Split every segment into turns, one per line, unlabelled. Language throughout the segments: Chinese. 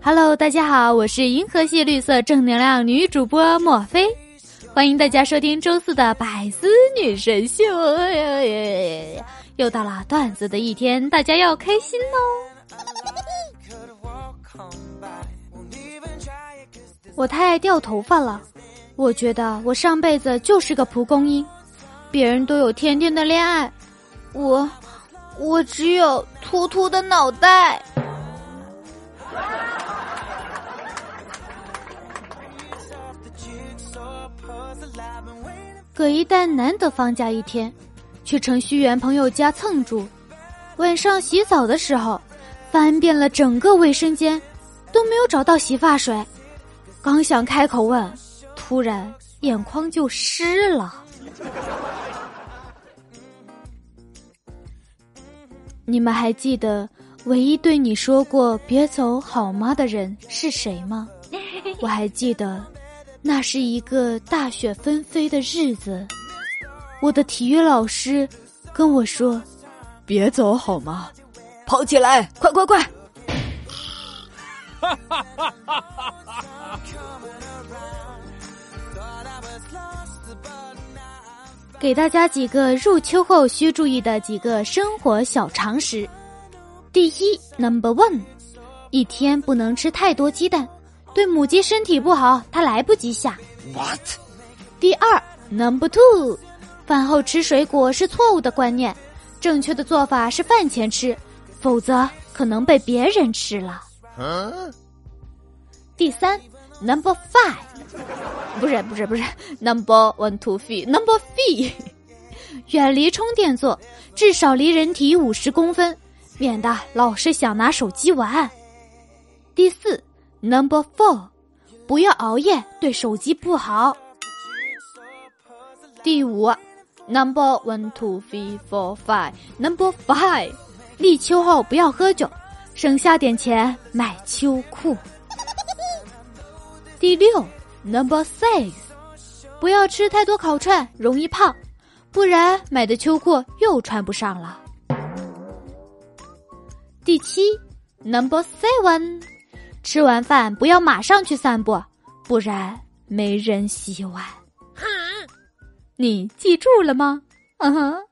Hello，大家好，我是银河系绿色正能量女主播莫菲，欢迎大家收听周四的百思女神秀。又到了段子的一天，大家要开心哦！我太爱掉头发了，我觉得我上辈子就是个蒲公英，别人都有甜甜的恋爱，我我只有秃秃的脑袋。葛一蛋难得放假一天，去程序员朋友家蹭住。晚上洗澡的时候，翻遍了整个卫生间，都没有找到洗发水。刚想开口问，突然眼眶就湿了。你们还记得唯一对你说过“别走好吗”的人是谁吗？我还记得。那是一个大雪纷飞的日子，我的体育老师跟我说：“
别走好吗？跑起来，快快快！”
给大家几个入秋后需注意的几个生活小常识：第一，Number One，一天不能吃太多鸡蛋。对母鸡身体不好，它来不及下。
What？
第二，Number two，饭后吃水果是错误的观念，正确的做法是饭前吃，否则可能被别人吃了。第三，Number five，不是不是不是，Number one two three，Number three，远离充电座，至少离人体五十公分，免得老是想拿手机玩。第四。Number four，不要熬夜，对手机不好。第五，Number one two three four five，Number five，立秋后不要喝酒，省下点钱买秋裤。第六，Number six，不要吃太多烤串，容易胖，不然买的秋裤又穿不上了。第七，Number seven。吃完饭不要马上去散步，不然没人洗碗。你记住了吗？嗯哼。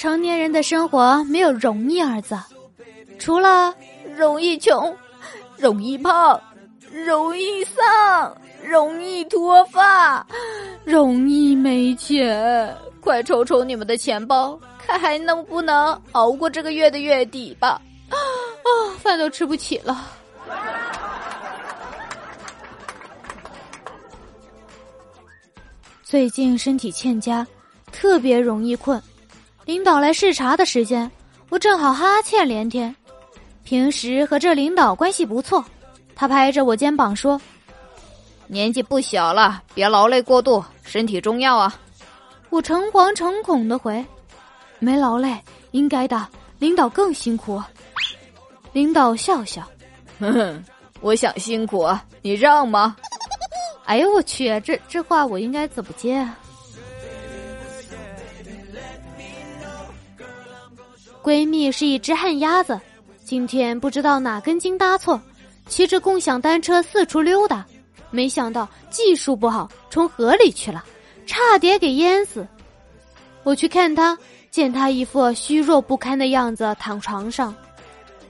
成年人的生活没有容易二字，除了容易穷、容易胖、容易丧。容易脱发，容易没钱，快瞅瞅你们的钱包，看还能不能熬过这个月的月底吧！啊，饭都吃不起了。最近身体欠佳，特别容易困。领导来视察的时间，我正好哈欠连天。平时和这领导关系不错，他拍着我肩膀说。年纪不小了，别劳累过度，身体重要啊！我诚惶诚恐的回：“没劳累，应该的。领导更辛苦。”领导笑笑：“
哼哼，我想辛苦，你让吗？”
哎呦我去，这这话我应该怎么接啊？闺蜜是一只旱鸭子，今天不知道哪根筋搭错，骑着共享单车四处溜达。没想到技术不好，冲河里去了，差点给淹死。我去看她，见她一副虚弱不堪的样子，躺床上。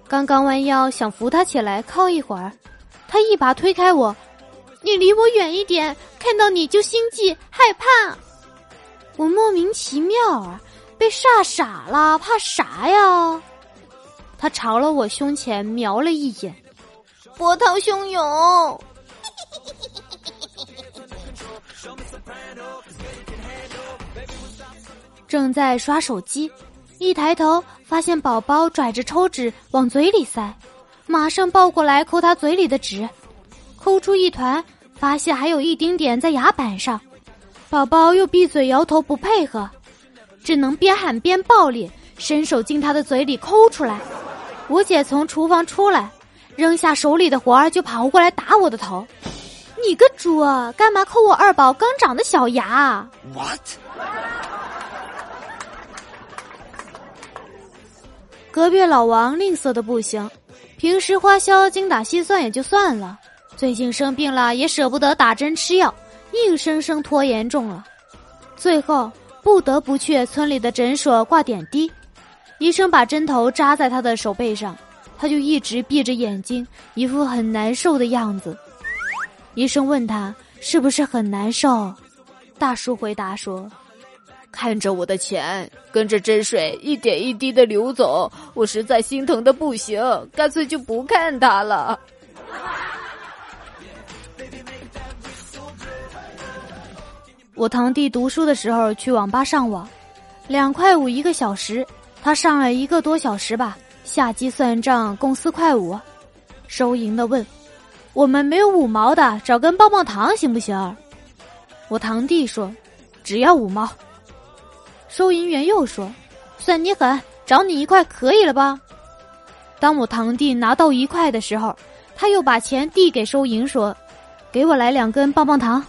刚刚弯腰想扶她起来靠一会儿，她一把推开我：“你离我远一点，看到你就心悸害怕。”我莫名其妙啊，被吓傻了，怕啥呀？他朝了我胸前瞄了一眼，波涛汹涌。正在刷手机，一抬头发现宝宝拽着抽纸往嘴里塞，马上抱过来抠他嘴里的纸，抠出一团，发现还有一丁点在牙板上，宝宝又闭嘴摇头不配合，只能边喊边暴力伸手进他的嘴里抠出来。我姐从厨房出来，扔下手里的活儿就跑过来打我的头。你个猪，干嘛抠我二宝刚长的小牙
？What？
隔壁老王吝啬的不行，平时花销精打细算也就算了，最近生病了也舍不得打针吃药，硬生生拖延重了，最后不得不去村里的诊所挂点滴。医生把针头扎在他的手背上，他就一直闭着眼睛，一副很难受的样子。医生问他是不是很难受，大叔回答说。
看着我的钱跟着针水一点一滴的流走，我实在心疼的不行，干脆就不看他了。
我堂弟读书的时候去网吧上网，两块五一个小时，他上了一个多小时吧，下机算账共四块五。收银的问：“我们没有五毛的，找根棒棒糖行不行？”我堂弟说：“只要五毛。”收银员又说：“算你狠，找你一块可以了吧？”当我堂弟拿到一块的时候，他又把钱递给收银，说：“给我来两根棒棒糖。”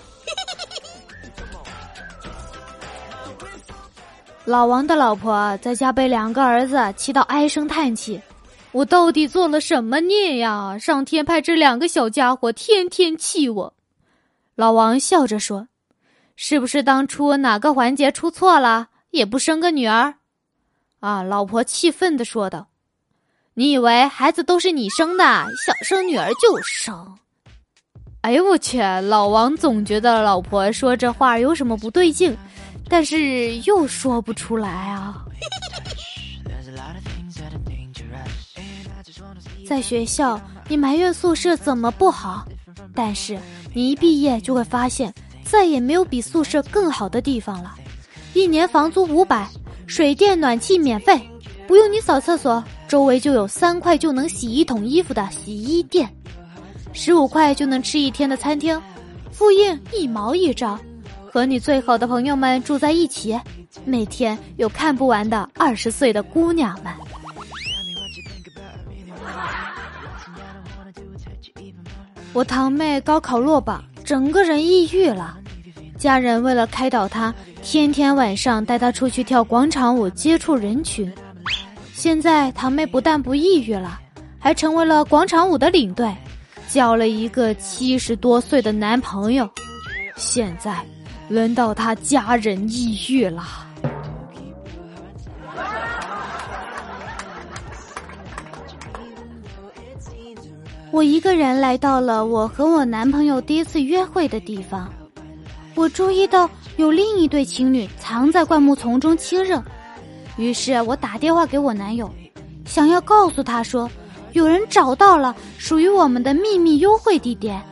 老王的老婆在家被两个儿子气到唉声叹气：“我到底做了什么孽呀？上天派这两个小家伙天天气我。”老王笑着说：“是不是当初哪个环节出错了？”也不生个女儿，啊！老婆气愤的说道：“你以为孩子都是你生的？想生女儿就生。”哎呦我去！老王总觉得老婆说这话有什么不对劲，但是又说不出来啊。在学校，你埋怨宿舍怎么不好，但是你一毕业就会发现，再也没有比宿舍更好的地方了。一年房租五百，水电暖气免费，不用你扫厕所，周围就有三块就能洗一桶衣服的洗衣店，十五块就能吃一天的餐厅，复印一毛一张，和你最好的朋友们住在一起，每天有看不完的二十岁的姑娘们。我堂妹高考落榜，整个人抑郁了。家人为了开导她，天天晚上带她出去跳广场舞，接触人群。现在堂妹不但不抑郁了，还成为了广场舞的领队，交了一个七十多岁的男朋友。现在轮到他家人抑郁了。我一个人来到了我和我男朋友第一次约会的地方。我注意到有另一对情侣藏在灌木丛中亲热，于是我打电话给我男友，想要告诉他说，有人找到了属于我们的秘密幽会地点。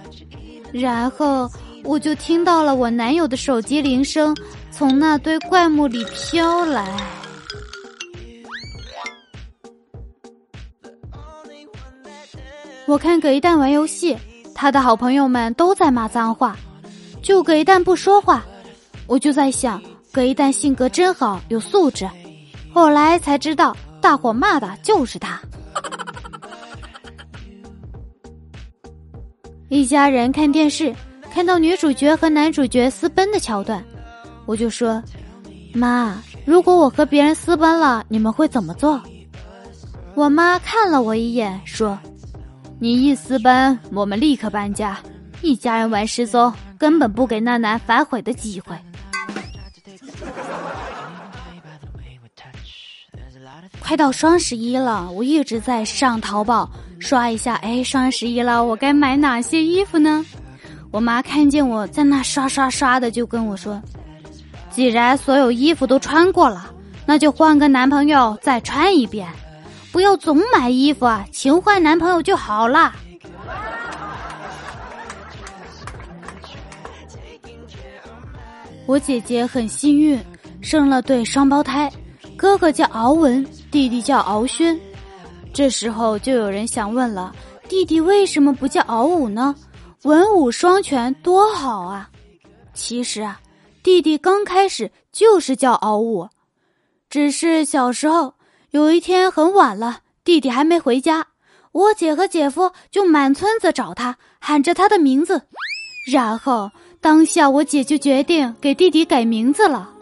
然后我就听到了我男友的手机铃声从那堆灌木里飘来。我看葛一蛋玩游戏，他的好朋友们都在骂脏话。就葛一蛋不说话，我就在想，葛一蛋性格真好，有素质。后来才知道，大伙骂的就是他。一家人看电视，看到女主角和男主角私奔的桥段，我就说：“妈，如果我和别人私奔了，你们会怎么做？”我妈看了我一眼，说：“你一私奔，我们立刻搬家。一家人玩失踪。”根本不给那男反悔的机会。快到双十一了，我一直在上淘宝刷一下。哎，双十一了，我该买哪些衣服呢？我妈看见我在那刷刷刷的，就跟我说：“既然所有衣服都穿过了，那就换个男朋友再穿一遍，不要总买衣服啊，勤换男朋友就好了。”我姐姐很幸运，生了对双胞胎，哥哥叫敖文，弟弟叫敖轩。这时候就有人想问了：弟弟为什么不叫敖武呢？文武双全多好啊！其实啊，弟弟刚开始就是叫敖武，只是小时候有一天很晚了，弟弟还没回家，我姐和姐夫就满村子找他，喊着他的名字。然后当下我姐就决定给弟弟改名字了。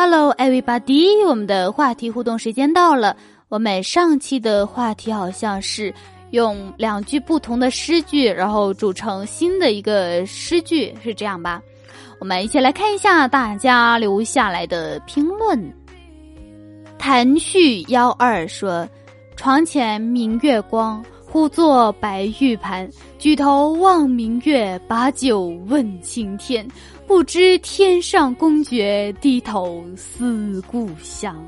Hello, everybody！我们的话题互动时间到了。我们上期的话题好像是用两句不同的诗句，然后组成新的一个诗句，是这样吧？我们一起来看一下大家留下来的评论。谭旭幺二说：“床前明月光，呼作白玉盘。举头望明月，把酒问青天。”不知天上宫阙，低头思故乡。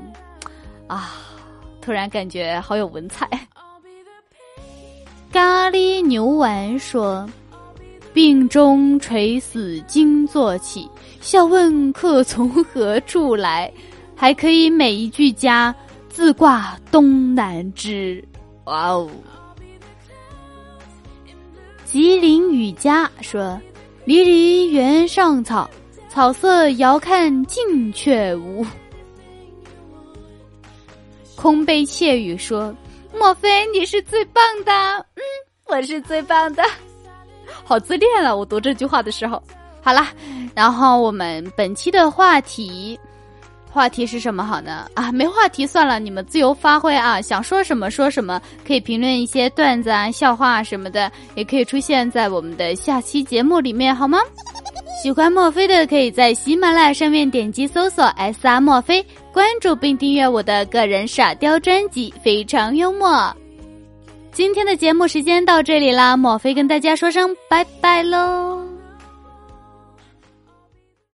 啊，突然感觉好有文采。咖喱牛丸说：“病中垂死惊坐起，笑问客从何处来？还可以每一句加自挂东南枝。”哇哦！吉林雨佳说。离离原上草，草色遥看近却无。空悲窃语说：“莫非你是最棒的？”嗯，我是最棒的，好自恋啊！我读这句话的时候，好了，然后我们本期的话题。话题是什么好呢？啊，没话题算了，你们自由发挥啊，想说什么说什么，可以评论一些段子啊、笑话什么的，也可以出现在我们的下期节目里面，好吗？喜欢墨菲的，可以在喜马拉雅上面点击搜索 “S R 墨菲”，关注并订阅我的个人傻雕专辑，非常幽默。今天的节目时间到这里啦，墨菲跟大家说声拜拜喽。